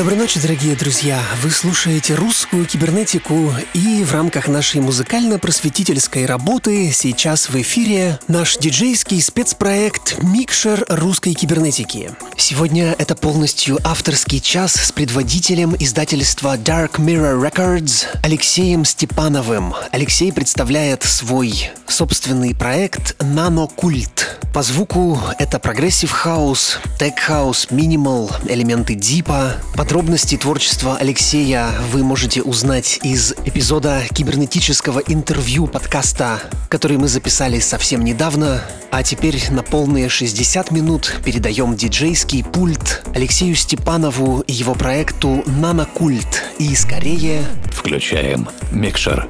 Доброй ночи, дорогие друзья! Вы слушаете русскую кибернетику и в рамках нашей музыкально-просветительской работы сейчас в эфире наш диджейский спецпроект «Микшер русской кибернетики». Сегодня это полностью авторский час с предводителем издательства Dark Mirror Records Алексеем Степановым. Алексей представляет свой собственный проект «Нанокульт». По звуку это progressive house, tech house, minimal, элементы дипа. Подробности творчества Алексея вы можете узнать из эпизода кибернетического интервью подкаста, который мы записали совсем недавно. А теперь на полные 60 минут передаем диджейский пульт Алексею Степанову и его проекту «Нанокульт». И скорее... Включаем микшер.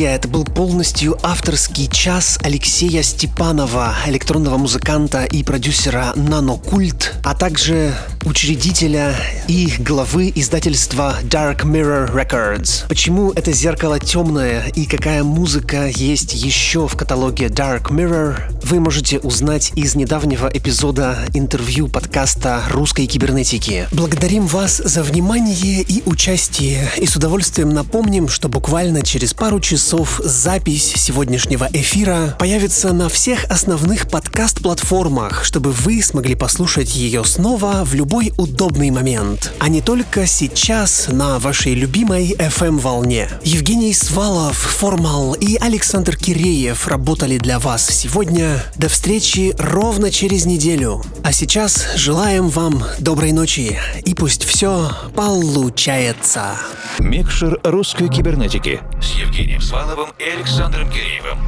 Друзья, это был полностью авторский час Алексея Степанова, электронного музыканта и продюсера «Нанокульт», а также учредителя и главы издательства Dark Mirror Records. Почему это зеркало темное и какая музыка есть еще в каталоге Dark Mirror, вы можете узнать из недавнего эпизода интервью подкаста «Русской кибернетики». Благодарим вас за внимание и участие, и с удовольствием напомним, что буквально через пару часов запись сегодняшнего эфира появится на всех основных подкаст-платформах, чтобы вы смогли послушать ее снова в любой удобный момент, а не только сейчас на вашей любимой FM-волне. Евгений Свалов, Формал и Александр Киреев работали для вас сегодня. До встречи ровно через неделю. А сейчас желаем вам доброй ночи и пусть все получается. Микшер русской кибернетики с Евгением Сваловым и Александром Киреевым.